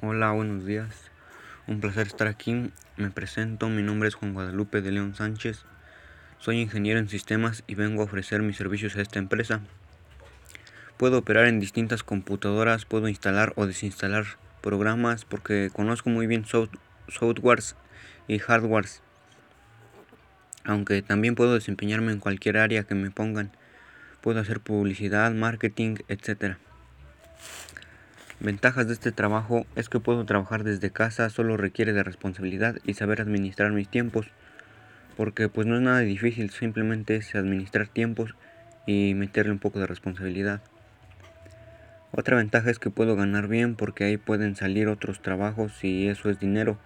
Hola, buenos días. Un placer estar aquí. Me presento, mi nombre es Juan Guadalupe de León Sánchez. Soy ingeniero en sistemas y vengo a ofrecer mis servicios a esta empresa. Puedo operar en distintas computadoras, puedo instalar o desinstalar programas porque conozco muy bien softwares y hardwares. Aunque también puedo desempeñarme en cualquier área que me pongan. Puedo hacer publicidad, marketing, etcétera. Ventajas de este trabajo es que puedo trabajar desde casa, solo requiere de responsabilidad y saber administrar mis tiempos, porque pues no es nada difícil, simplemente es administrar tiempos y meterle un poco de responsabilidad. Otra ventaja es que puedo ganar bien porque ahí pueden salir otros trabajos y eso es dinero.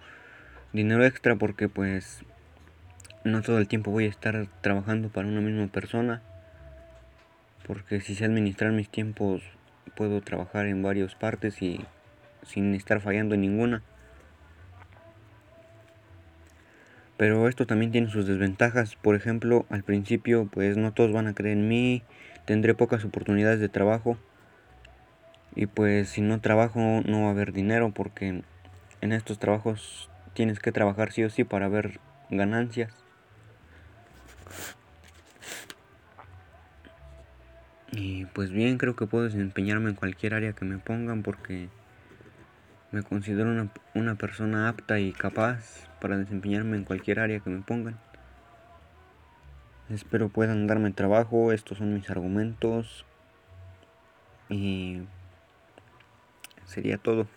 Dinero extra porque pues no todo el tiempo voy a estar trabajando para una misma persona. Porque si sé administrar mis tiempos puedo trabajar en varias partes y sin estar fallando en ninguna. Pero esto también tiene sus desventajas. Por ejemplo, al principio pues no todos van a creer en mí, tendré pocas oportunidades de trabajo. Y pues si no trabajo no va a haber dinero porque en estos trabajos tienes que trabajar sí o sí para ver ganancias. Y pues bien, creo que puedo desempeñarme en cualquier área que me pongan porque me considero una, una, persona apta y capaz para desempeñarme en cualquier área que me pongan. Espero puedan darme trabajo, estos son mis argumentos y sería todo.